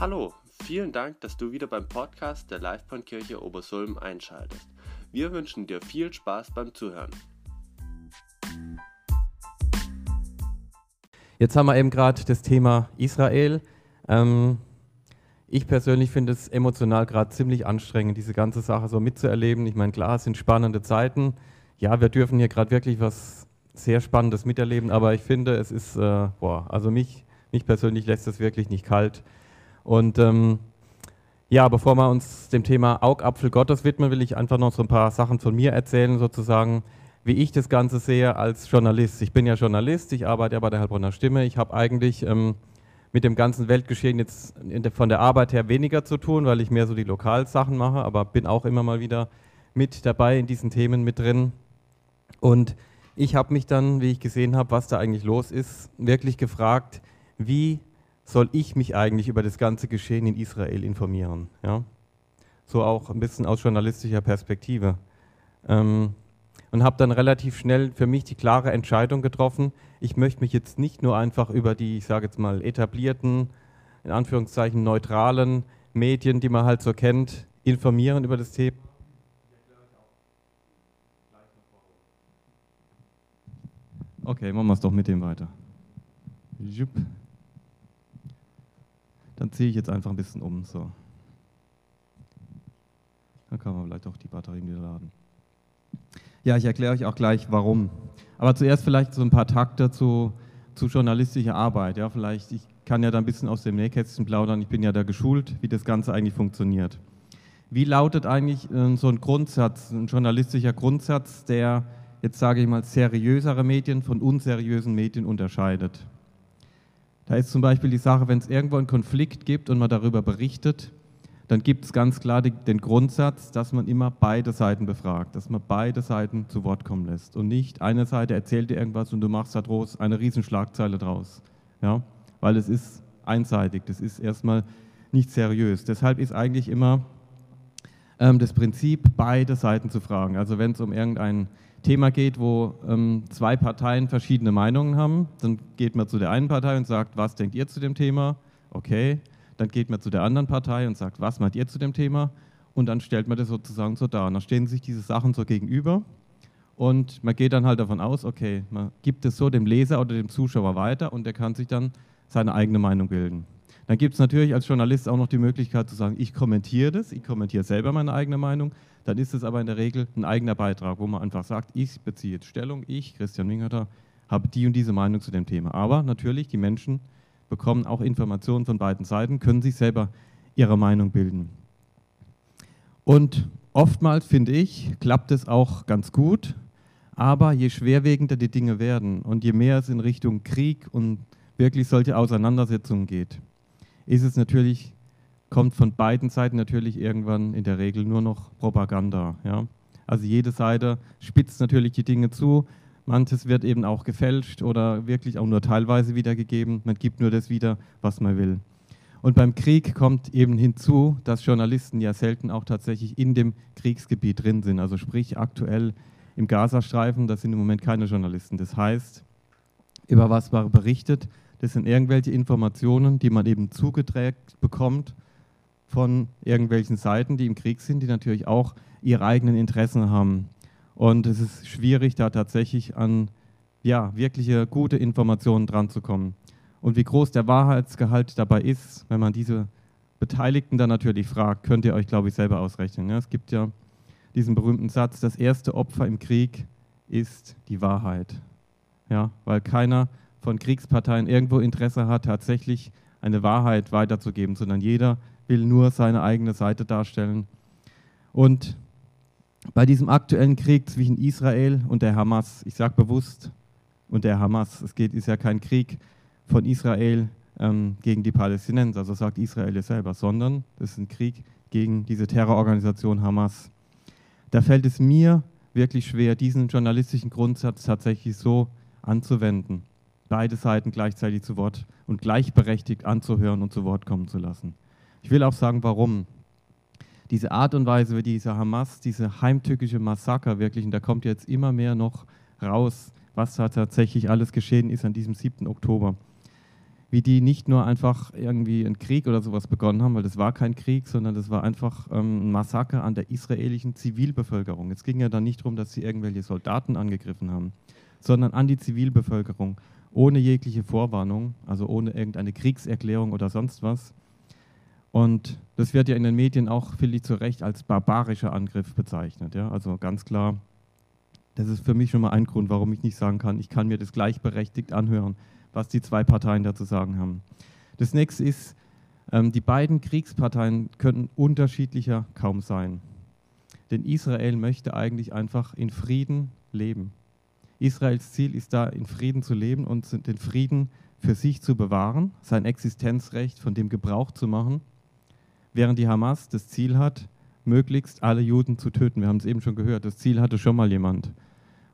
Hallo, vielen Dank, dass du wieder beim Podcast der Livebahnkirche Obersulm einschaltest. Wir wünschen dir viel Spaß beim Zuhören. Jetzt haben wir eben gerade das Thema Israel. Ähm, ich persönlich finde es emotional gerade ziemlich anstrengend, diese ganze Sache so mitzuerleben. Ich meine, klar, es sind spannende Zeiten. Ja, wir dürfen hier gerade wirklich was sehr Spannendes miterleben, aber ich finde, es ist, äh, boah, also mich, mich persönlich lässt es wirklich nicht kalt. Und ähm, ja, bevor wir uns dem Thema Augapfel Gottes widmen, will ich einfach noch so ein paar Sachen von mir erzählen, sozusagen, wie ich das Ganze sehe als Journalist. Ich bin ja Journalist, ich arbeite ja bei der Heilbronner Stimme. Ich habe eigentlich ähm, mit dem ganzen Weltgeschehen jetzt der, von der Arbeit her weniger zu tun, weil ich mehr so die Lokalsachen mache, aber bin auch immer mal wieder mit dabei in diesen Themen mit drin. Und ich habe mich dann, wie ich gesehen habe, was da eigentlich los ist, wirklich gefragt, wie soll ich mich eigentlich über das ganze Geschehen in Israel informieren? Ja? So auch ein bisschen aus journalistischer Perspektive. Ähm, und habe dann relativ schnell für mich die klare Entscheidung getroffen, ich möchte mich jetzt nicht nur einfach über die, ich sage jetzt mal, etablierten, in Anführungszeichen neutralen Medien, die man halt so kennt, informieren über das Thema. Okay, machen wir es doch mit dem weiter. Dann ziehe ich jetzt einfach ein bisschen um. So. Dann kann man vielleicht auch die Batterien wieder laden. Ja, ich erkläre euch auch gleich, warum. Aber zuerst vielleicht so ein paar Takte zu, zu journalistischer Arbeit. Ja, vielleicht, ich kann ja da ein bisschen aus dem Nähkästchen plaudern. Ich bin ja da geschult, wie das Ganze eigentlich funktioniert. Wie lautet eigentlich äh, so ein Grundsatz, ein journalistischer Grundsatz, der jetzt sage ich mal seriösere Medien von unseriösen Medien unterscheidet? Da ist zum Beispiel die Sache, wenn es irgendwo einen Konflikt gibt und man darüber berichtet, dann gibt es ganz klar den Grundsatz, dass man immer beide Seiten befragt, dass man beide Seiten zu Wort kommen lässt und nicht eine Seite erzählt dir irgendwas und du machst daraus eine Riesenschlagzeile draus. Ja? Weil es ist einseitig, das ist erstmal nicht seriös. Deshalb ist eigentlich immer das Prinzip, beide Seiten zu fragen. Also wenn es um irgendein Thema geht, wo ähm, zwei Parteien verschiedene Meinungen haben, dann geht man zu der einen Partei und sagt, was denkt ihr zu dem Thema? Okay, dann geht man zu der anderen Partei und sagt, was meint ihr zu dem Thema? Und dann stellt man das sozusagen so dar. Und dann stehen sich diese Sachen so gegenüber und man geht dann halt davon aus, okay, man gibt es so dem Leser oder dem Zuschauer weiter und der kann sich dann seine eigene Meinung bilden. Dann gibt es natürlich als Journalist auch noch die Möglichkeit zu sagen, ich kommentiere das, ich kommentiere selber meine eigene Meinung. Dann ist es aber in der Regel ein eigener Beitrag, wo man einfach sagt, ich beziehe jetzt Stellung, ich, Christian Wingerter, habe die und diese Meinung zu dem Thema. Aber natürlich, die Menschen bekommen auch Informationen von beiden Seiten, können sich selber ihre Meinung bilden. Und oftmals, finde ich, klappt es auch ganz gut, aber je schwerwiegender die Dinge werden und je mehr es in Richtung Krieg und wirklich solche Auseinandersetzungen geht, ist es natürlich, kommt von beiden Seiten natürlich irgendwann in der Regel nur noch Propaganda. Ja? Also jede Seite spitzt natürlich die Dinge zu, Manches wird eben auch gefälscht oder wirklich auch nur teilweise wiedergegeben. Man gibt nur das wieder, was man will. Und beim Krieg kommt eben hinzu, dass Journalisten ja selten auch tatsächlich in dem Kriegsgebiet drin sind. Also sprich aktuell im Gazastreifen, da sind im Moment keine Journalisten. Das heißt, über was man berichtet, das sind irgendwelche Informationen, die man eben zugeträgt bekommt von irgendwelchen Seiten, die im Krieg sind, die natürlich auch ihre eigenen Interessen haben. Und es ist schwierig, da tatsächlich an ja, wirkliche gute Informationen dran zu kommen. Und wie groß der Wahrheitsgehalt dabei ist, wenn man diese Beteiligten dann natürlich fragt, könnt ihr euch, glaube ich, selber ausrechnen. Ja, es gibt ja diesen berühmten Satz, das erste Opfer im Krieg ist die Wahrheit. Ja, weil keiner von Kriegsparteien irgendwo Interesse hat, tatsächlich eine Wahrheit weiterzugeben, sondern jeder will nur seine eigene Seite darstellen. Und bei diesem aktuellen Krieg zwischen Israel und der Hamas, ich sage bewusst und der Hamas, es geht, ist ja kein Krieg von Israel ähm, gegen die Palästinenser, so sagt Israel ja selber, sondern es ist ein Krieg gegen diese Terrororganisation Hamas. Da fällt es mir wirklich schwer, diesen journalistischen Grundsatz tatsächlich so anzuwenden, beide Seiten gleichzeitig zu Wort und gleichberechtigt anzuhören und zu Wort kommen zu lassen. Ich will auch sagen, warum diese Art und Weise, wie diese Hamas, diese heimtückische Massaker wirklich, und da kommt jetzt immer mehr noch raus, was da tatsächlich alles geschehen ist an diesem 7. Oktober. wie die nicht nur einfach irgendwie einen Krieg oder sowas begonnen haben, weil das war kein Krieg, sondern das war einfach ähm, ein Massaker an der israelischen Zivilbevölkerung. Es ging ja dann nicht darum, dass sie irgendwelche Soldaten angegriffen haben, sondern an die Zivilbevölkerung, ohne jegliche Vorwarnung, also ohne irgendeine Kriegserklärung oder sonst was. Und das wird ja in den Medien auch, finde ich, zu Recht als barbarischer Angriff bezeichnet. Ja? Also ganz klar, das ist für mich schon mal ein Grund, warum ich nicht sagen kann, ich kann mir das gleichberechtigt anhören was die zwei Parteien da zu sagen haben. Das nächste ist, ähm, die beiden Kriegsparteien könnten unterschiedlicher kaum sein. Denn Israel möchte eigentlich einfach in Frieden leben. Israels Ziel ist da, in Frieden zu leben und den Frieden für sich zu bewahren, sein Existenzrecht von dem Gebrauch zu machen, während die Hamas das Ziel hat, möglichst alle Juden zu töten. Wir haben es eben schon gehört, das Ziel hatte schon mal jemand.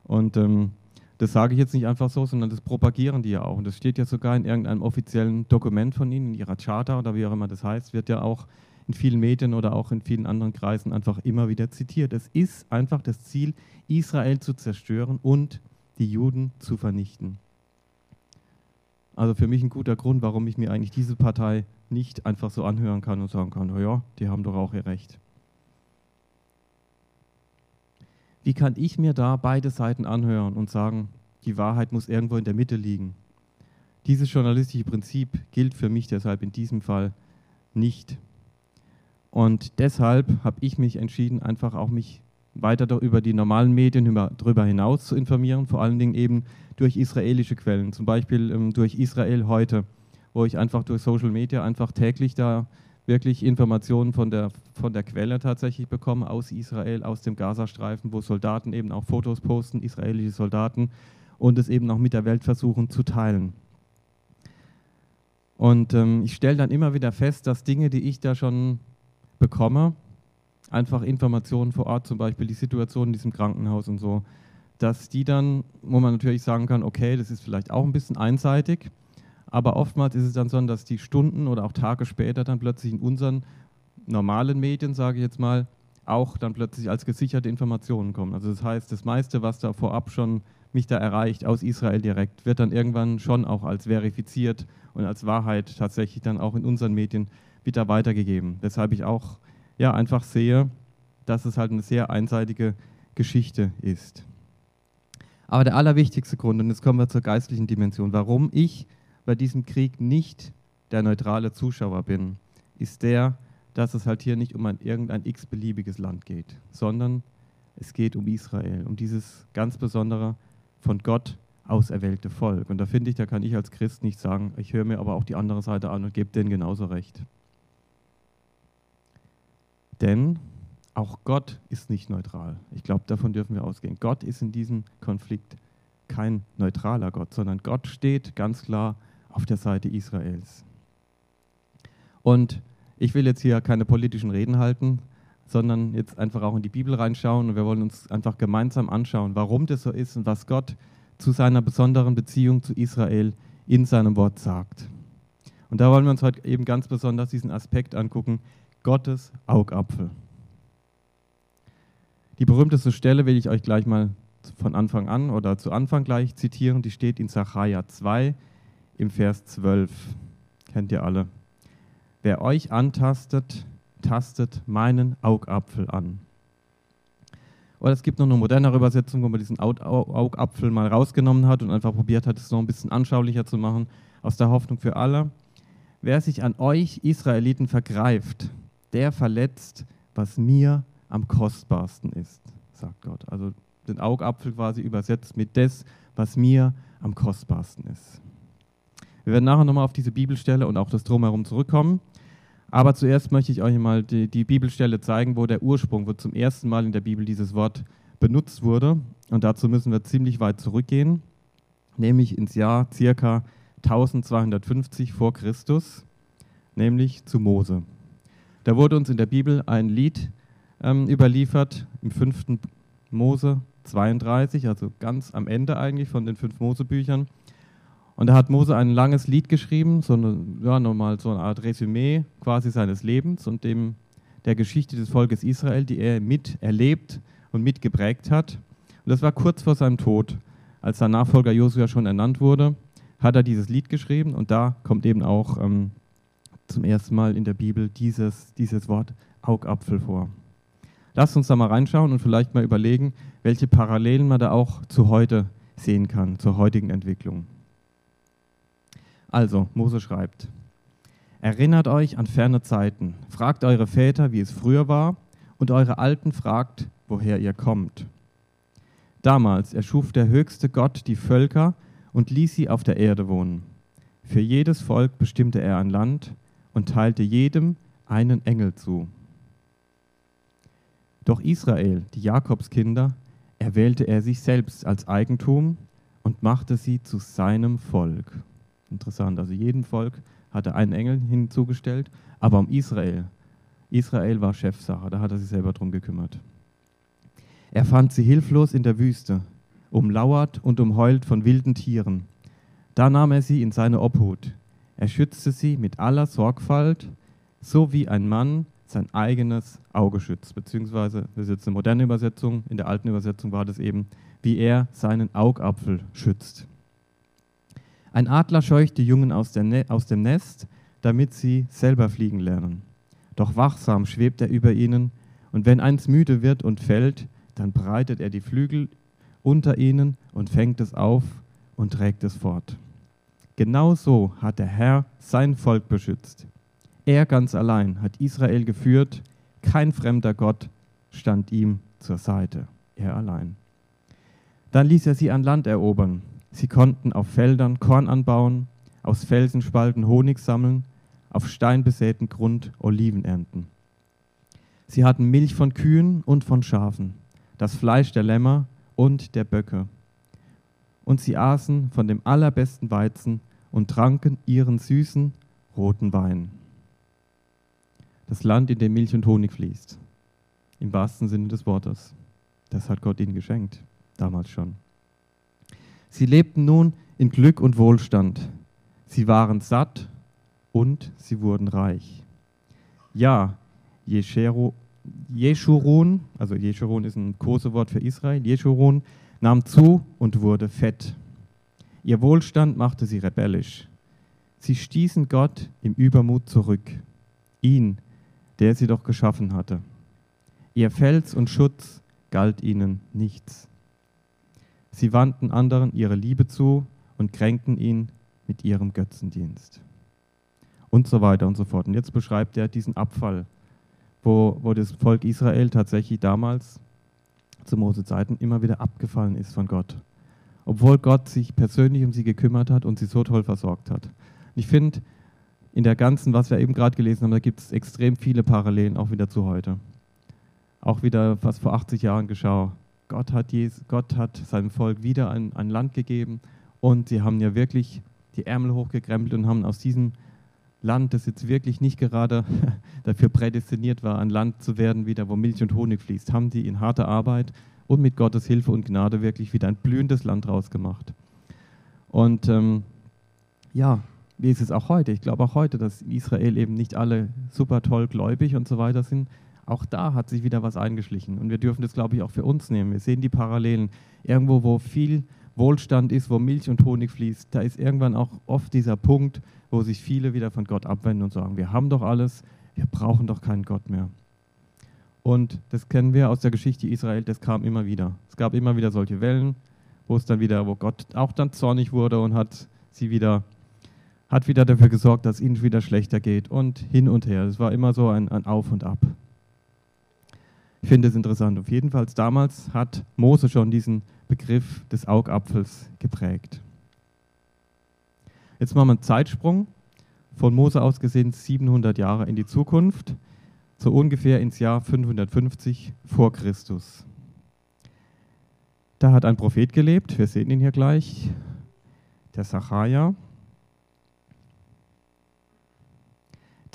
Und ähm, das sage ich jetzt nicht einfach so, sondern das propagieren die ja auch. Und das steht ja sogar in irgendeinem offiziellen Dokument von ihnen, in ihrer Charta oder wie auch immer das heißt, wird ja auch in vielen Medien oder auch in vielen anderen Kreisen einfach immer wieder zitiert. Es ist einfach das Ziel, Israel zu zerstören und die Juden zu vernichten. Also für mich ein guter Grund, warum ich mir eigentlich diese Partei nicht einfach so anhören kann und sagen kann, ja, die haben doch auch ihr Recht. Wie kann ich mir da beide Seiten anhören und sagen, die Wahrheit muss irgendwo in der Mitte liegen? Dieses journalistische Prinzip gilt für mich deshalb in diesem Fall nicht. Und deshalb habe ich mich entschieden, einfach auch mich weiter über die normalen Medien darüber hinaus zu informieren, vor allen Dingen eben durch israelische Quellen, zum Beispiel ähm, durch Israel heute, wo ich einfach durch Social Media einfach täglich da wirklich Informationen von der, von der Quelle tatsächlich bekommen, aus Israel, aus dem Gazastreifen, wo Soldaten eben auch Fotos posten, israelische Soldaten, und es eben auch mit der Welt versuchen zu teilen. Und ähm, ich stelle dann immer wieder fest, dass Dinge, die ich da schon bekomme, einfach Informationen vor Ort, zum Beispiel die Situation in diesem Krankenhaus und so, dass die dann, wo man natürlich sagen kann, okay, das ist vielleicht auch ein bisschen einseitig, aber oftmals ist es dann so, dass die Stunden oder auch Tage später dann plötzlich in unseren normalen Medien, sage ich jetzt mal, auch dann plötzlich als gesicherte Informationen kommen. Also das heißt, das meiste, was da vorab schon mich da erreicht aus Israel direkt, wird dann irgendwann schon auch als verifiziert und als Wahrheit tatsächlich dann auch in unseren Medien wieder weitergegeben. Weshalb ich auch ja einfach sehe, dass es halt eine sehr einseitige Geschichte ist. Aber der allerwichtigste Grund, und jetzt kommen wir zur geistlichen Dimension, warum ich bei diesem Krieg nicht der neutrale Zuschauer bin, ist der, dass es halt hier nicht um ein irgendein x-beliebiges Land geht, sondern es geht um Israel, um dieses ganz besondere, von Gott auserwählte Volk. Und da finde ich, da kann ich als Christ nicht sagen, ich höre mir aber auch die andere Seite an und gebe denen genauso recht. Denn auch Gott ist nicht neutral. Ich glaube, davon dürfen wir ausgehen. Gott ist in diesem Konflikt kein neutraler Gott, sondern Gott steht ganz klar auf der Seite Israels. Und ich will jetzt hier keine politischen Reden halten, sondern jetzt einfach auch in die Bibel reinschauen und wir wollen uns einfach gemeinsam anschauen, warum das so ist und was Gott zu seiner besonderen Beziehung zu Israel in seinem Wort sagt. Und da wollen wir uns heute eben ganz besonders diesen Aspekt angucken, Gottes Augapfel. Die berühmteste Stelle will ich euch gleich mal von Anfang an oder zu Anfang gleich zitieren, die steht in Sacharja 2, im Vers 12. Kennt ihr alle. Wer euch antastet, tastet meinen Augapfel an. Oder es gibt noch eine modernere Übersetzung, wo man diesen Augapfel mal rausgenommen hat und einfach probiert hat, es noch ein bisschen anschaulicher zu machen, aus der Hoffnung für alle. Wer sich an euch Israeliten vergreift, der verletzt, was mir am kostbarsten ist, sagt Gott. Also den Augapfel quasi übersetzt mit das, was mir am kostbarsten ist. Wir werden nachher nochmal auf diese Bibelstelle und auch das Drumherum zurückkommen. Aber zuerst möchte ich euch mal die, die, Bibelstelle zeigen, wo der Ursprung, wo zum ersten Mal in der Bibel dieses Wort benutzt wurde. Und dazu müssen wir ziemlich weit zurückgehen, nämlich ins Jahr circa 1250 vor Christus, nämlich zu Mose. Da wurde uns in der Bibel ein Lied ähm, überliefert, im fünften Mose 32, also ganz am Ende eigentlich von den fünf Mosebüchern. Und da hat Mose ein langes Lied geschrieben, so eine, ja, nochmal so eine Art Resümee quasi seines Lebens und dem, der Geschichte des Volkes Israel, die er miterlebt und mitgeprägt hat. Und das war kurz vor seinem Tod, als sein Nachfolger Josua schon ernannt wurde, hat er dieses Lied geschrieben und da kommt eben auch ähm, zum ersten Mal in der Bibel dieses, dieses Wort Augapfel vor. Lasst uns da mal reinschauen und vielleicht mal überlegen, welche Parallelen man da auch zu heute sehen kann, zur heutigen Entwicklung. Also, Mose schreibt, Erinnert euch an ferne Zeiten, fragt eure Väter, wie es früher war, und eure Alten fragt, woher ihr kommt. Damals erschuf der höchste Gott die Völker und ließ sie auf der Erde wohnen. Für jedes Volk bestimmte er ein Land und teilte jedem einen Engel zu. Doch Israel, die Jakobskinder, erwählte er sich selbst als Eigentum und machte sie zu seinem Volk. Interessant, also jedem Volk hat er einen Engel hinzugestellt, aber um Israel, Israel war Chefsache, da hat er sich selber drum gekümmert. Er fand sie hilflos in der Wüste, umlauert und umheult von wilden Tieren. Da nahm er sie in seine Obhut. Er schützte sie mit aller Sorgfalt, so wie ein Mann sein eigenes Auge schützt. Beziehungsweise, das ist jetzt eine moderne Übersetzung, in der alten Übersetzung war das eben, wie er seinen Augapfel schützt. Ein Adler scheucht die Jungen aus, ne aus dem Nest, damit sie selber fliegen lernen. Doch wachsam schwebt er über ihnen, und wenn eins müde wird und fällt, dann breitet er die Flügel unter ihnen und fängt es auf und trägt es fort. Genau so hat der Herr sein Volk beschützt. Er ganz allein hat Israel geführt, kein fremder Gott stand ihm zur Seite, er allein. Dann ließ er sie an Land erobern. Sie konnten auf Feldern Korn anbauen, aus Felsenspalten Honig sammeln, auf steinbesäten Grund Oliven ernten. Sie hatten Milch von Kühen und von Schafen, das Fleisch der Lämmer und der Böcke. Und sie aßen von dem allerbesten Weizen und tranken ihren süßen roten Wein das Land, in dem Milch und Honig fließt. Im wahrsten Sinne des Wortes. Das hat Gott ihnen geschenkt, damals schon. Sie lebten nun in Glück und Wohlstand. Sie waren satt und sie wurden reich. Ja, Jeshurun, also Jeshurun ist ein Kosewort für Israel, Jeshurun nahm zu und wurde fett. Ihr Wohlstand machte sie rebellisch. Sie stießen Gott im Übermut zurück. Ihn, der sie doch geschaffen hatte. Ihr Fels und Schutz galt ihnen nichts. Sie wandten anderen ihre Liebe zu und kränkten ihn mit ihrem Götzendienst. Und so weiter und so fort. Und jetzt beschreibt er diesen Abfall, wo, wo das Volk Israel tatsächlich damals zu Mose Zeiten immer wieder abgefallen ist von Gott. Obwohl Gott sich persönlich um sie gekümmert hat und sie so toll versorgt hat. Ich finde, in der ganzen, was wir eben gerade gelesen haben, da gibt es extrem viele Parallelen auch wieder zu heute. Auch wieder, was vor 80 Jahren geschah. Gott hat, Jesus, Gott hat seinem Volk wieder ein, ein Land gegeben und sie haben ja wirklich die Ärmel hochgekrempelt und haben aus diesem Land, das jetzt wirklich nicht gerade dafür prädestiniert war, ein Land zu werden, wieder wo Milch und Honig fließt, haben die in harter Arbeit und mit Gottes Hilfe und Gnade wirklich wieder ein blühendes Land rausgemacht. Und ähm, ja, wie ist es auch heute? Ich glaube auch heute, dass in Israel eben nicht alle super toll gläubig und so weiter sind. Auch da hat sich wieder was eingeschlichen. Und wir dürfen das, glaube ich, auch für uns nehmen. Wir sehen die Parallelen. Irgendwo, wo viel Wohlstand ist, wo Milch und Honig fließt, da ist irgendwann auch oft dieser Punkt, wo sich viele wieder von Gott abwenden und sagen, wir haben doch alles, wir brauchen doch keinen Gott mehr. Und das kennen wir aus der Geschichte Israel, das kam immer wieder. Es gab immer wieder solche Wellen, wo es dann wieder, wo Gott auch dann zornig wurde und hat sie wieder hat wieder dafür gesorgt, dass ihnen wieder schlechter geht und hin und her. Es war immer so ein, ein Auf und Ab. Ich finde es interessant. Auf jeden Fall damals hat Mose schon diesen Begriff des Augapfels geprägt. Jetzt machen wir einen Zeitsprung von Mose aus gesehen 700 Jahre in die Zukunft, so ungefähr ins Jahr 550 vor Christus. Da hat ein Prophet gelebt, wir sehen ihn hier gleich, der Sacharja.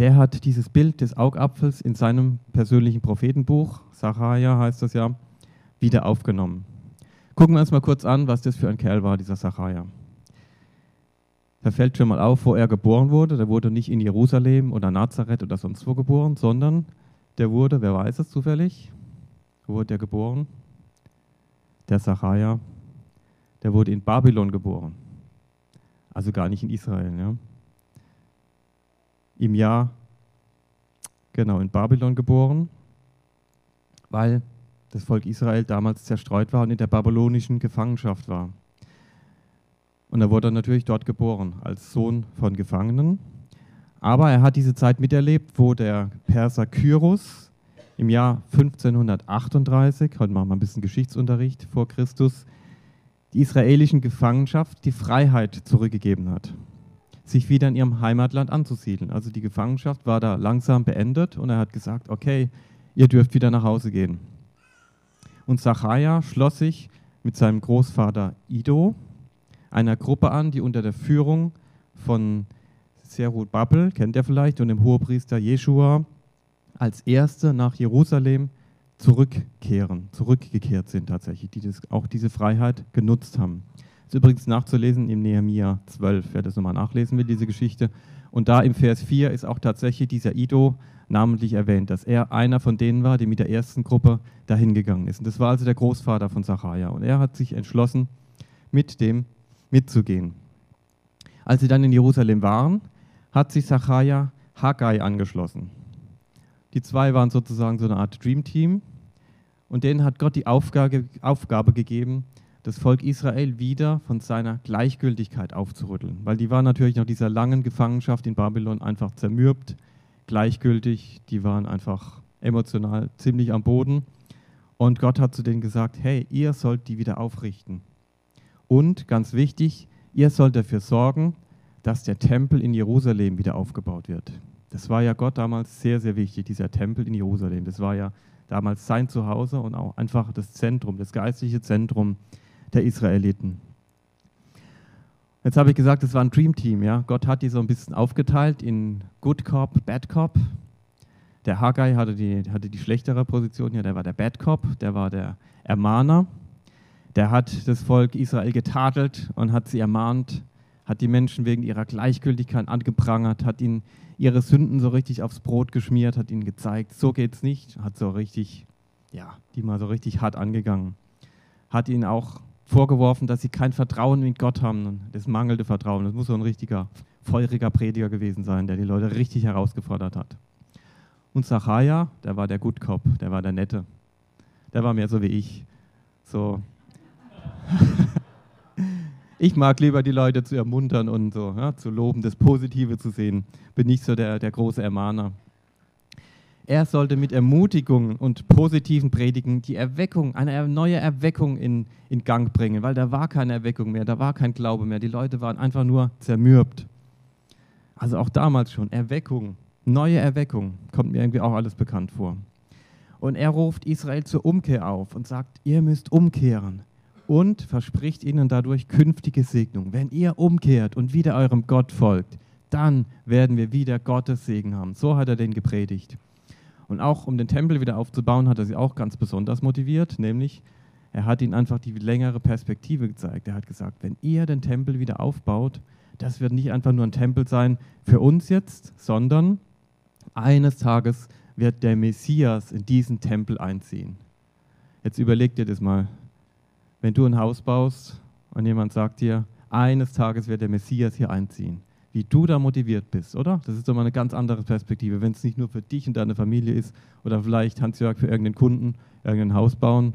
der hat dieses Bild des Augapfels in seinem persönlichen Prophetenbuch, Sacharja heißt das ja, wieder aufgenommen. Gucken wir uns mal kurz an, was das für ein Kerl war, dieser Sacharja. Da fällt schon mal auf, wo er geboren wurde. Der wurde nicht in Jerusalem oder Nazareth oder sonst wo geboren, sondern der wurde, wer weiß es zufällig? Wo wurde er geboren? Der Sacharja. Der wurde in Babylon geboren. Also gar nicht in Israel. Ja. Im Jahr, genau, in Babylon geboren, weil das Volk Israel damals zerstreut war und in der babylonischen Gefangenschaft war. Und er wurde natürlich dort geboren, als Sohn von Gefangenen. Aber er hat diese Zeit miterlebt, wo der Perser Kyros im Jahr 1538, heute machen wir ein bisschen Geschichtsunterricht vor Christus, die israelischen Gefangenschaft die Freiheit zurückgegeben hat, sich wieder in ihrem Heimatland anzusiedeln. Also die Gefangenschaft war da langsam beendet und er hat gesagt, okay, ihr dürft wieder nach Hause gehen. Und Zachariah schloss sich mit seinem Großvater Ido einer Gruppe an, die unter der Führung von Serut Babel, kennt ihr vielleicht, und dem Hohepriester Jeshua als Erste nach Jerusalem zurückkehren, zurückgekehrt sind tatsächlich, die das, auch diese Freiheit genutzt haben. Das ist übrigens nachzulesen im Nehemiah 12, wer das nochmal nachlesen will, diese Geschichte. Und da im Vers 4 ist auch tatsächlich dieser Ido namentlich erwähnt, dass er einer von denen war, die mit der ersten Gruppe dahin gegangen ist. Und das war also der Großvater von Zachariah. Und er hat sich entschlossen, mit dem mitzugehen. Als sie dann in Jerusalem waren, hat sich Zachariah Haggai angeschlossen. Die zwei waren sozusagen so eine Art Dream Team und denen hat Gott die Aufgabe, Aufgabe gegeben, das Volk Israel wieder von seiner Gleichgültigkeit aufzurütteln, weil die waren natürlich nach dieser langen Gefangenschaft in Babylon einfach zermürbt, gleichgültig, die waren einfach emotional ziemlich am Boden und Gott hat zu denen gesagt, hey, ihr sollt die wieder aufrichten. Und ganz wichtig, ihr sollt dafür sorgen, dass der Tempel in Jerusalem wieder aufgebaut wird. Das war ja Gott damals sehr, sehr wichtig, dieser Tempel in Jerusalem. Das war ja damals sein Zuhause und auch einfach das Zentrum, das geistliche Zentrum der Israeliten. Jetzt habe ich gesagt, es war ein Dream Team. Ja? Gott hat die so ein bisschen aufgeteilt in Good Cop, Bad Cop. Der Haggai hatte die, hatte die schlechtere Position, ja, der war der Bad Cop, der war der Ermahner. Der hat das Volk Israel getadelt und hat sie ermahnt, hat die Menschen wegen ihrer Gleichgültigkeit angeprangert, hat ihnen ihre Sünden so richtig aufs Brot geschmiert, hat ihnen gezeigt, so geht's nicht, hat so richtig, ja, die mal so richtig hart angegangen. Hat ihnen auch vorgeworfen, dass sie kein Vertrauen in Gott haben, das mangelnde Vertrauen. Das muss so ein richtiger, feuriger Prediger gewesen sein, der die Leute richtig herausgefordert hat. Und Zachariah, der war der Good Cop, der war der Nette. Der war mehr so wie ich. So. Ich mag lieber die Leute zu ermuntern und so, ja, zu loben, das Positive zu sehen. Bin nicht so der, der große Ermahner. Er sollte mit Ermutigung und positiven Predigen die Erweckung, eine neue Erweckung in, in Gang bringen, weil da war keine Erweckung mehr, da war kein Glaube mehr. Die Leute waren einfach nur zermürbt. Also auch damals schon, Erweckung, neue Erweckung, kommt mir irgendwie auch alles bekannt vor. Und er ruft Israel zur Umkehr auf und sagt, ihr müsst umkehren und verspricht ihnen dadurch künftige Segnung. Wenn ihr umkehrt und wieder eurem Gott folgt, dann werden wir wieder Gottes Segen haben. So hat er den gepredigt. Und auch um den Tempel wieder aufzubauen, hat er sie auch ganz besonders motiviert, nämlich er hat ihnen einfach die längere Perspektive gezeigt. Er hat gesagt, wenn ihr den Tempel wieder aufbaut, das wird nicht einfach nur ein Tempel sein für uns jetzt, sondern eines Tages wird der Messias in diesen Tempel einziehen. Jetzt überlegt ihr das mal wenn du ein Haus baust und jemand sagt dir, eines Tages wird der Messias hier einziehen, wie du da motiviert bist, oder? Das ist doch mal eine ganz andere Perspektive, wenn es nicht nur für dich und deine Familie ist oder vielleicht Hans-Jörg für irgendeinen Kunden irgendein Haus bauen.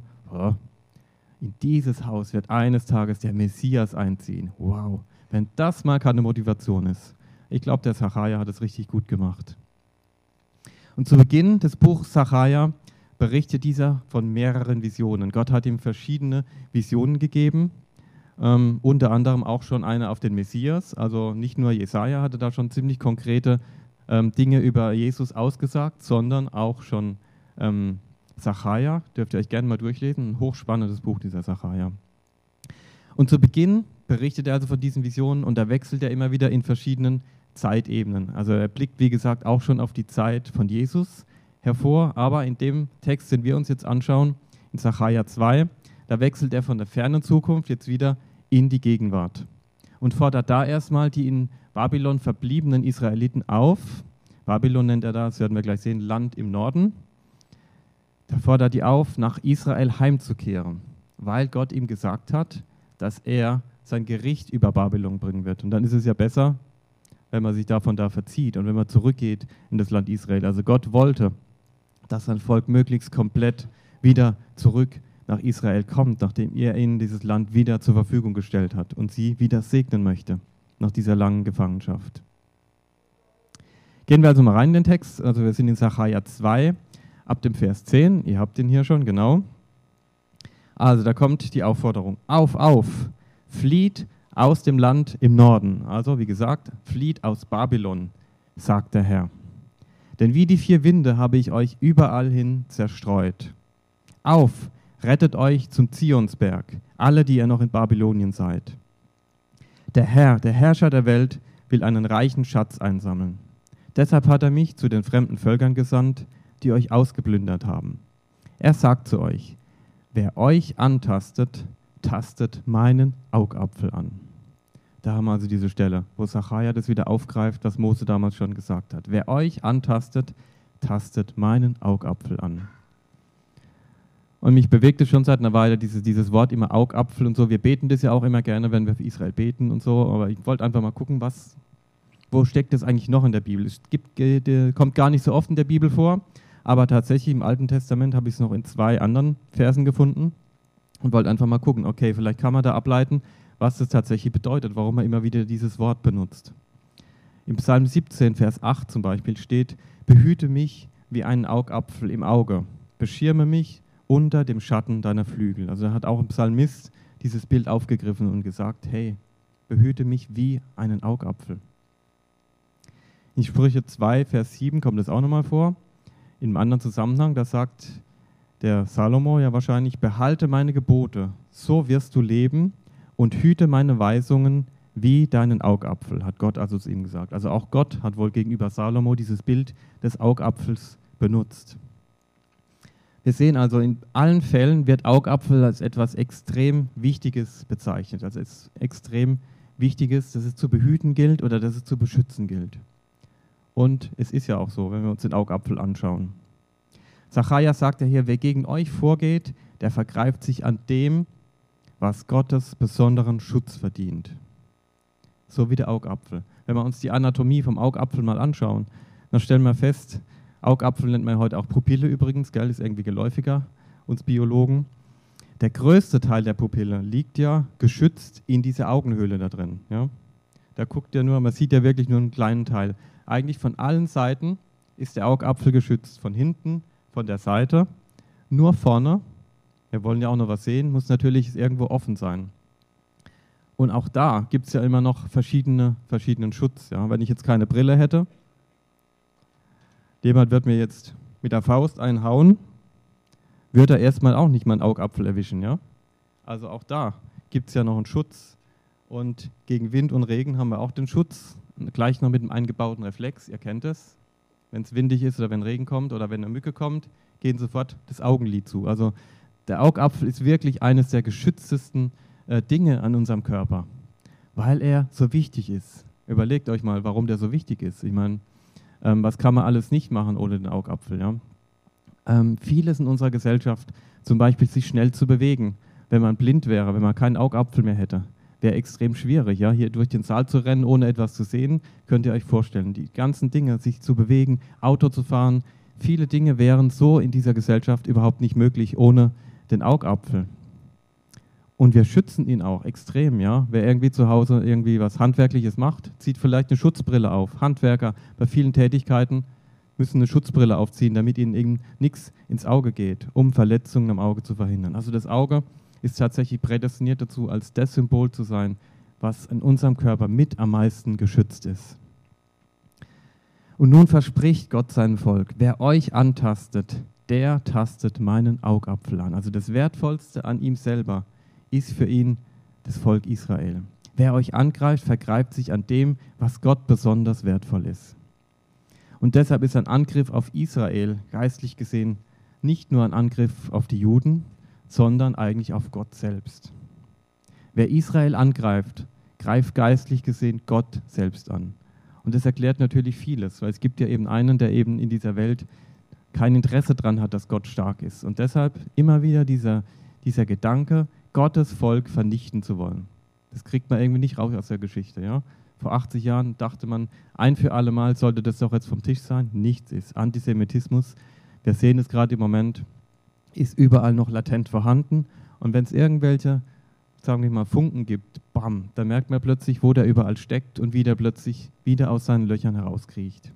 In dieses Haus wird eines Tages der Messias einziehen. Wow, wenn das mal keine Motivation ist. Ich glaube, der Zachariah hat es richtig gut gemacht. Und zu Beginn des Buchs Zachariah berichtet dieser von mehreren Visionen. Gott hat ihm verschiedene Visionen gegeben, ähm, unter anderem auch schon eine auf den Messias. Also nicht nur Jesaja hatte da schon ziemlich konkrete ähm, Dinge über Jesus ausgesagt, sondern auch schon ähm, Zachariah. Dürft ihr euch gerne mal durchlesen. Ein hochspannendes Buch, dieser Zachariah. Und zu Beginn berichtet er also von diesen Visionen und da wechselt er immer wieder in verschiedenen Zeitebenen. Also er blickt, wie gesagt, auch schon auf die Zeit von Jesus hervor, aber in dem Text, den wir uns jetzt anschauen, in Sacharja 2, da wechselt er von der fernen Zukunft jetzt wieder in die Gegenwart und fordert da erstmal die in Babylon verbliebenen Israeliten auf. Babylon nennt er das, werden wir gleich sehen, Land im Norden. Da fordert die auf, nach Israel heimzukehren, weil Gott ihm gesagt hat, dass er sein Gericht über Babylon bringen wird. Und dann ist es ja besser, wenn man sich davon da verzieht und wenn man zurückgeht in das Land Israel. Also Gott wollte, dass sein Volk möglichst komplett wieder zurück nach Israel kommt, nachdem er ihnen dieses Land wieder zur Verfügung gestellt hat und sie wieder segnen möchte nach dieser langen Gefangenschaft. Gehen wir also mal rein in den Text. Also wir sind in Sacharja 2 ab dem Vers 10. Ihr habt den hier schon, genau. Also da kommt die Aufforderung. Auf, auf, flieht aus dem Land im Norden. Also wie gesagt, flieht aus Babylon, sagt der Herr. Denn wie die vier Winde habe ich euch überall hin zerstreut. Auf, rettet euch zum Zionsberg, alle, die ihr noch in Babylonien seid. Der Herr, der Herrscher der Welt, will einen reichen Schatz einsammeln. Deshalb hat er mich zu den fremden Völkern gesandt, die euch ausgeplündert haben. Er sagt zu euch, wer euch antastet, tastet meinen Augapfel an. Da haben wir also diese Stelle, wo Sacharja das wieder aufgreift, was Mose damals schon gesagt hat. Wer euch antastet, tastet meinen Augapfel an. Und mich bewegt es schon seit einer Weile, dieses, dieses Wort immer Augapfel und so. Wir beten das ja auch immer gerne, wenn wir für Israel beten und so. Aber ich wollte einfach mal gucken, was, wo steckt das eigentlich noch in der Bibel? Es gibt, kommt gar nicht so oft in der Bibel vor, aber tatsächlich im Alten Testament habe ich es noch in zwei anderen Versen gefunden und wollte einfach mal gucken, okay, vielleicht kann man da ableiten, was das tatsächlich bedeutet, warum man immer wieder dieses Wort benutzt. Im Psalm 17, Vers 8 zum Beispiel steht, behüte mich wie einen Augapfel im Auge, beschirme mich unter dem Schatten deiner Flügel. Also er hat auch im Psalmist dieses Bild aufgegriffen und gesagt, hey, behüte mich wie einen Augapfel. In Sprüche 2, Vers 7 kommt es auch nochmal vor. In einem anderen Zusammenhang, da sagt der Salomo ja wahrscheinlich, behalte meine Gebote, so wirst du leben und hüte meine Weisungen wie deinen Augapfel, hat Gott also zu ihm gesagt. Also auch Gott hat wohl gegenüber Salomo dieses Bild des Augapfels benutzt. Wir sehen also, in allen Fällen wird Augapfel als etwas extrem Wichtiges bezeichnet, als etwas extrem Wichtiges, dass es zu behüten gilt oder dass es zu beschützen gilt. Und es ist ja auch so, wenn wir uns den Augapfel anschauen. Zachariah sagt ja hier, wer gegen euch vorgeht, der vergreift sich an dem, was Gottes besonderen Schutz verdient. So wie der Augapfel. Wenn wir uns die Anatomie vom Augapfel mal anschauen, dann stellen wir fest, Augapfel nennt man heute auch Pupille übrigens, gell, ist irgendwie geläufiger, uns Biologen. Der größte Teil der Pupille liegt ja geschützt in dieser Augenhöhle da drin. Ja? Da guckt ja nur, man sieht ja wirklich nur einen kleinen Teil. Eigentlich von allen Seiten ist der Augapfel geschützt. Von hinten, von der Seite. Nur vorne, wir wollen ja auch noch was sehen, muss natürlich irgendwo offen sein. Und auch da gibt es ja immer noch verschiedene, verschiedenen Schutz. Ja? Wenn ich jetzt keine Brille hätte, jemand wird mir jetzt mit der Faust einhauen, wird er erstmal auch nicht meinen Augapfel erwischen. Ja? Also auch da gibt es ja noch einen Schutz. Und gegen Wind und Regen haben wir auch den Schutz, gleich noch mit einem eingebauten Reflex, ihr kennt es. Wenn es windig ist oder wenn Regen kommt oder wenn eine Mücke kommt, gehen sofort das Augenlid zu. Also der Augapfel ist wirklich eines der geschütztesten äh, Dinge an unserem Körper, weil er so wichtig ist. Überlegt euch mal, warum der so wichtig ist. Ich meine, ähm, was kann man alles nicht machen ohne den Augapfel? Ja? Ähm, vieles in unserer Gesellschaft, zum Beispiel sich schnell zu bewegen, wenn man blind wäre, wenn man keinen Augapfel mehr hätte, wäre extrem schwierig. Ja? Hier durch den Saal zu rennen, ohne etwas zu sehen, könnt ihr euch vorstellen. Die ganzen Dinge, sich zu bewegen, Auto zu fahren, viele Dinge wären so in dieser Gesellschaft überhaupt nicht möglich ohne den Augapfel. Und wir schützen ihn auch extrem, ja. Wer irgendwie zu Hause irgendwie was Handwerkliches macht, zieht vielleicht eine Schutzbrille auf. Handwerker bei vielen Tätigkeiten müssen eine Schutzbrille aufziehen, damit ihnen eben nichts ins Auge geht, um Verletzungen am Auge zu verhindern. Also das Auge ist tatsächlich prädestiniert dazu, als das Symbol zu sein, was in unserem Körper mit am meisten geschützt ist. Und nun verspricht Gott seinem Volk, wer euch antastet, der tastet meinen Augapfel an. Also das Wertvollste an ihm selber ist für ihn das Volk Israel. Wer euch angreift, vergreift sich an dem, was Gott besonders wertvoll ist. Und deshalb ist ein Angriff auf Israel geistlich gesehen nicht nur ein Angriff auf die Juden, sondern eigentlich auf Gott selbst. Wer Israel angreift, greift geistlich gesehen Gott selbst an. Und das erklärt natürlich vieles, weil es gibt ja eben einen, der eben in dieser Welt kein Interesse daran hat, dass Gott stark ist. Und deshalb immer wieder dieser, dieser Gedanke, Gottes Volk vernichten zu wollen. Das kriegt man irgendwie nicht raus aus der Geschichte. Ja? Vor 80 Jahren dachte man, ein für alle Mal sollte das doch jetzt vom Tisch sein. Nichts ist. Antisemitismus, wir sehen es gerade im Moment, ist überall noch latent vorhanden. Und wenn es irgendwelche, sagen wir mal, Funken gibt, bam, dann merkt man plötzlich, wo der überall steckt und wie der plötzlich wieder aus seinen Löchern herauskriecht.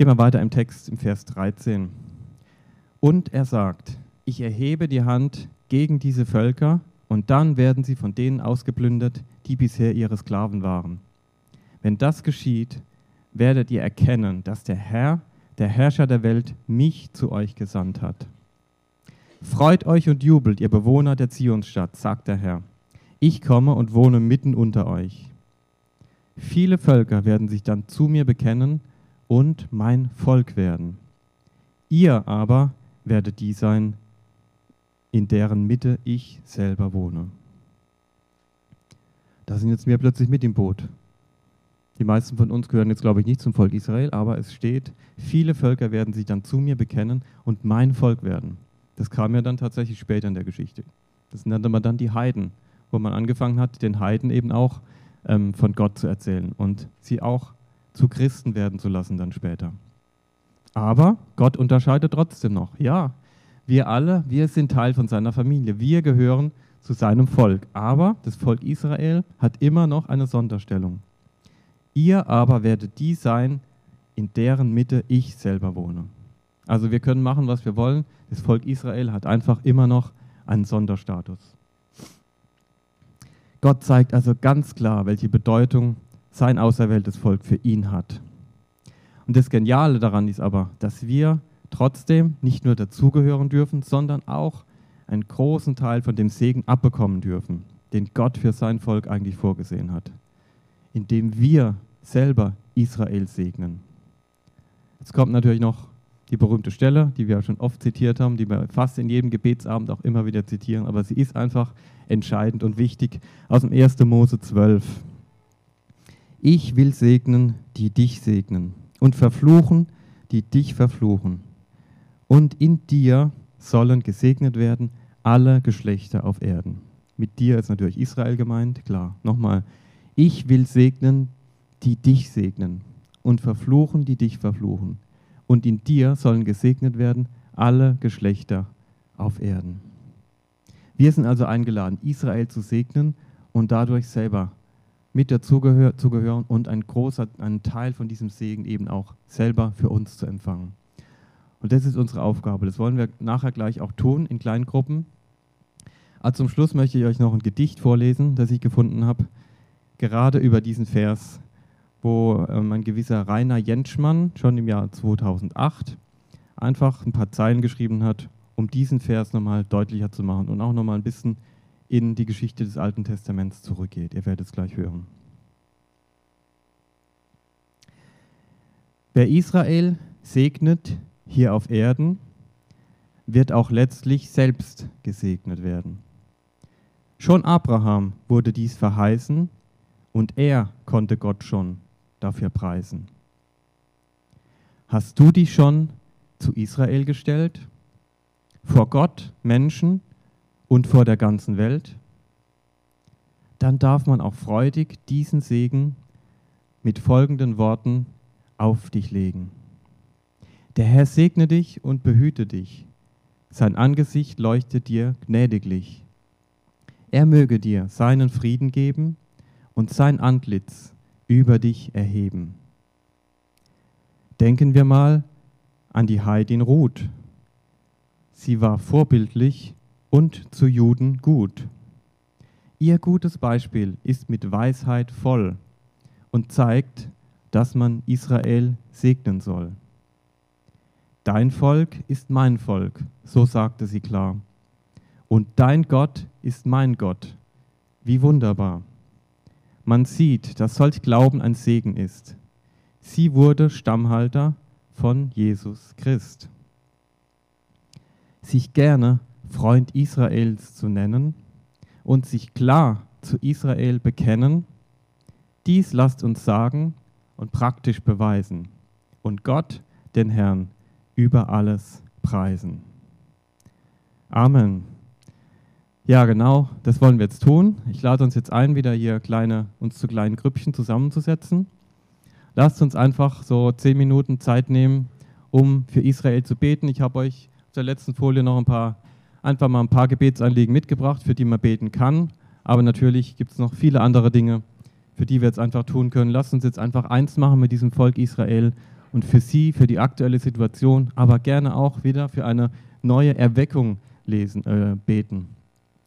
Gehen wir weiter im Text im Vers 13. Und er sagt, ich erhebe die Hand gegen diese Völker und dann werden sie von denen ausgeplündert, die bisher ihre Sklaven waren. Wenn das geschieht, werdet ihr erkennen, dass der Herr, der Herrscher der Welt, mich zu euch gesandt hat. Freut euch und jubelt, ihr Bewohner der Zionsstadt, sagt der Herr. Ich komme und wohne mitten unter euch. Viele Völker werden sich dann zu mir bekennen und mein Volk werden. Ihr aber werdet die sein, in deren Mitte ich selber wohne. Da sind jetzt wir plötzlich mit im Boot. Die meisten von uns gehören jetzt, glaube ich, nicht zum Volk Israel, aber es steht, viele Völker werden sich dann zu mir bekennen und mein Volk werden. Das kam ja dann tatsächlich später in der Geschichte. Das nannte man dann die Heiden, wo man angefangen hat, den Heiden eben auch ähm, von Gott zu erzählen und sie auch zu Christen werden zu lassen dann später. Aber Gott unterscheidet trotzdem noch. Ja, wir alle, wir sind Teil von seiner Familie. Wir gehören zu seinem Volk. Aber das Volk Israel hat immer noch eine Sonderstellung. Ihr aber werdet die sein, in deren Mitte ich selber wohne. Also wir können machen, was wir wollen. Das Volk Israel hat einfach immer noch einen Sonderstatus. Gott zeigt also ganz klar, welche Bedeutung sein auserwähltes Volk für ihn hat. Und das Geniale daran ist aber, dass wir trotzdem nicht nur dazugehören dürfen, sondern auch einen großen Teil von dem Segen abbekommen dürfen, den Gott für sein Volk eigentlich vorgesehen hat indem wir selber Israel segnen. Jetzt kommt natürlich noch die berühmte Stelle, die wir schon oft zitiert haben, die wir fast in jedem Gebetsabend auch immer wieder zitieren, aber sie ist einfach entscheidend und wichtig aus dem 1. Mose 12. Ich will segnen, die dich segnen und verfluchen, die dich verfluchen. Und in dir sollen gesegnet werden alle Geschlechter auf Erden. Mit dir ist natürlich Israel gemeint, klar. Nochmal, ich will segnen, die dich segnen und verfluchen, die dich verfluchen. Und in dir sollen gesegnet werden alle Geschlechter auf Erden. Wir sind also eingeladen, Israel zu segnen und dadurch selber mit dazugehör zu gehören und ein großer ein Teil von diesem Segen eben auch selber für uns zu empfangen. Und das ist unsere Aufgabe. Das wollen wir nachher gleich auch tun in kleinen Gruppen. Aber zum Schluss möchte ich euch noch ein Gedicht vorlesen, das ich gefunden habe gerade über diesen Vers, wo ähm, ein gewisser Rainer Jentschmann schon im Jahr 2008 einfach ein paar Zeilen geschrieben hat, um diesen Vers nochmal deutlicher zu machen und auch nochmal ein bisschen in die Geschichte des Alten Testaments zurückgeht. Ihr werdet es gleich hören. Wer Israel segnet hier auf Erden, wird auch letztlich selbst gesegnet werden. Schon Abraham wurde dies verheißen und er konnte Gott schon dafür preisen. Hast du dich schon zu Israel gestellt? Vor Gott, Menschen und vor der ganzen Welt? Dann darf man auch freudig diesen Segen mit folgenden Worten auf dich legen. Der Herr segne dich und behüte dich. Sein Angesicht leuchtet dir gnädiglich. Er möge dir seinen Frieden geben und sein Antlitz über dich erheben. Denken wir mal an die Heidin Ruth. Sie war vorbildlich und zu Juden gut. Ihr gutes Beispiel ist mit Weisheit voll und zeigt, dass man Israel segnen soll. Dein Volk ist mein Volk, so sagte sie klar. Und dein Gott ist mein Gott. Wie wunderbar. Man sieht, dass solch Glauben ein Segen ist. Sie wurde Stammhalter von Jesus Christ. Sich gerne Freund Israels zu nennen und sich klar zu Israel bekennen, dies lasst uns sagen und praktisch beweisen und Gott, den Herrn, über alles preisen. Amen. Ja, genau, das wollen wir jetzt tun. Ich lade uns jetzt ein, wieder hier kleine, uns zu kleinen Grüppchen zusammenzusetzen. Lasst uns einfach so zehn Minuten Zeit nehmen, um für Israel zu beten. Ich habe euch auf der letzten Folie noch ein paar, einfach mal ein paar Gebetsanliegen mitgebracht, für die man beten kann. Aber natürlich gibt es noch viele andere Dinge, für die wir jetzt einfach tun können. Lasst uns jetzt einfach eins machen mit diesem Volk Israel und für sie, für die aktuelle Situation, aber gerne auch wieder für eine neue Erweckung lesen, äh, beten.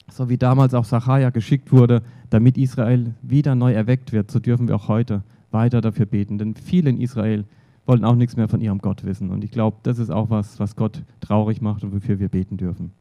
So wie damals auch Sacharja geschickt wurde, damit Israel wieder neu erweckt wird, so dürfen wir auch heute weiter dafür beten. Denn viele in Israel wollen auch nichts mehr von ihrem Gott wissen. Und ich glaube, das ist auch was, was Gott traurig macht und wofür wir beten dürfen.